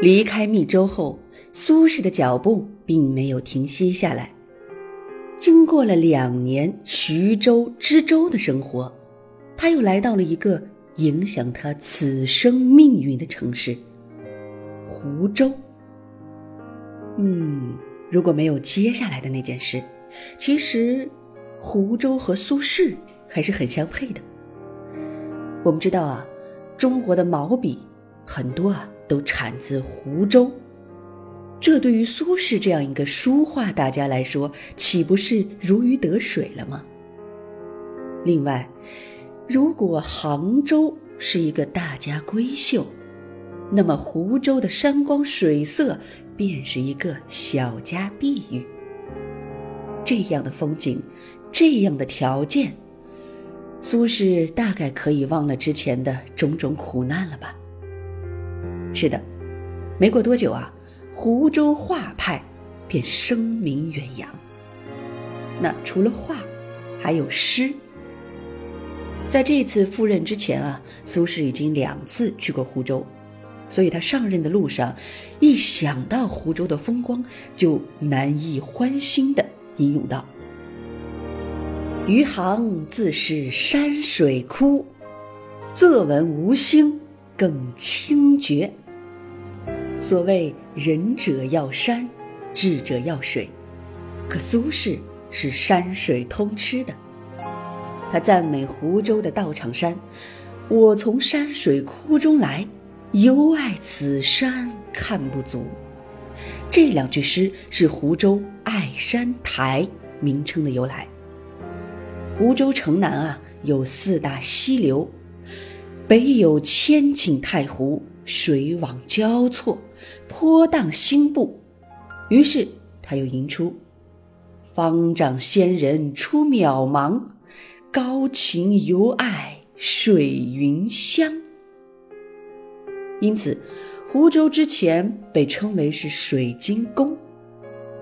离开密州后，苏轼的脚步并没有停息下来。经过了两年徐州、知州的生活，他又来到了一个影响他此生命运的城市——湖州。嗯，如果没有接下来的那件事，其实湖州和苏轼还是很相配的。我们知道啊，中国的毛笔很多啊都产自湖州。这对于苏轼这样一个书画大家来说，岂不是如鱼得水了吗？另外，如果杭州是一个大家闺秀，那么湖州的山光水色便是一个小家碧玉。这样的风景，这样的条件，苏轼大概可以忘了之前的种种苦难了吧？是的，没过多久啊。湖州画派便声名远扬。那除了画，还有诗。在这次赴任之前啊，苏轼已经两次去过湖州，所以他上任的路上，一想到湖州的风光，就难以欢心的吟咏道：“余杭自是山水窟，仄闻吴兴更清绝。”所谓仁者要山，智者要水，可苏轼是山水通吃的。他赞美湖州的道场山：“我从山水窟中来，犹爱此山看不足。”这两句诗是湖州爱山台名称的由来。湖州城南啊，有四大溪流，北有千顷太湖。水网交错，波荡兴步，于是他又吟出：“方丈仙人出渺茫，高情犹爱水云香。”因此，湖州之前被称为是水晶宫，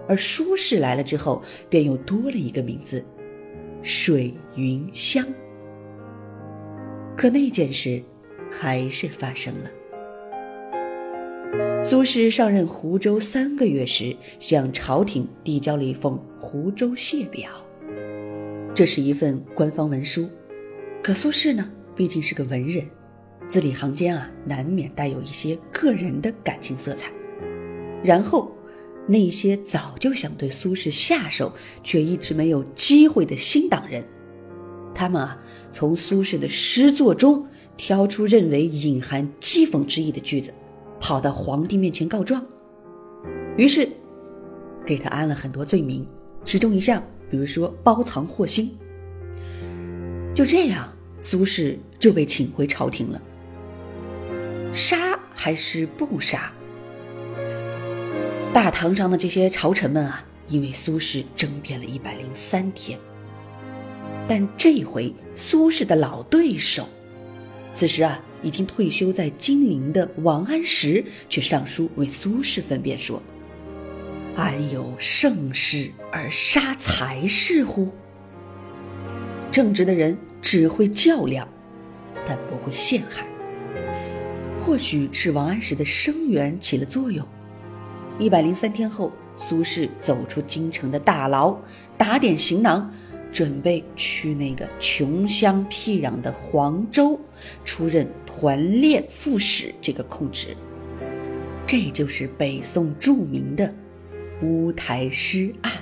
而苏轼来了之后，便又多了一个名字——水云香。可那件事还是发生了。苏轼上任湖州三个月时，向朝廷递交了一封湖州谢表。这是一份官方文书，可苏轼呢，毕竟是个文人，字里行间啊，难免带有一些个人的感情色彩。然后，那些早就想对苏轼下手，却一直没有机会的新党人，他们啊，从苏轼的诗作中挑出认为隐含讥讽之意的句子。跑到皇帝面前告状，于是给他安了很多罪名，其中一项，比如说包藏祸心。就这样，苏轼就被请回朝廷了。杀还是不杀？大堂上的这些朝臣们啊，因为苏轼争辩了一百零三天，但这回苏轼的老对手，此时啊。已经退休在金陵的王安石却上书为苏轼分辨说：“安有盛世而杀才士乎？正直的人只会较量，但不会陷害。或许是王安石的声援起了作用。一百零三天后，苏轼走出京城的大牢，打点行囊。”准备去那个穷乡僻壤的黄州出任团练副使这个空职，这就是北宋著名的乌台诗案。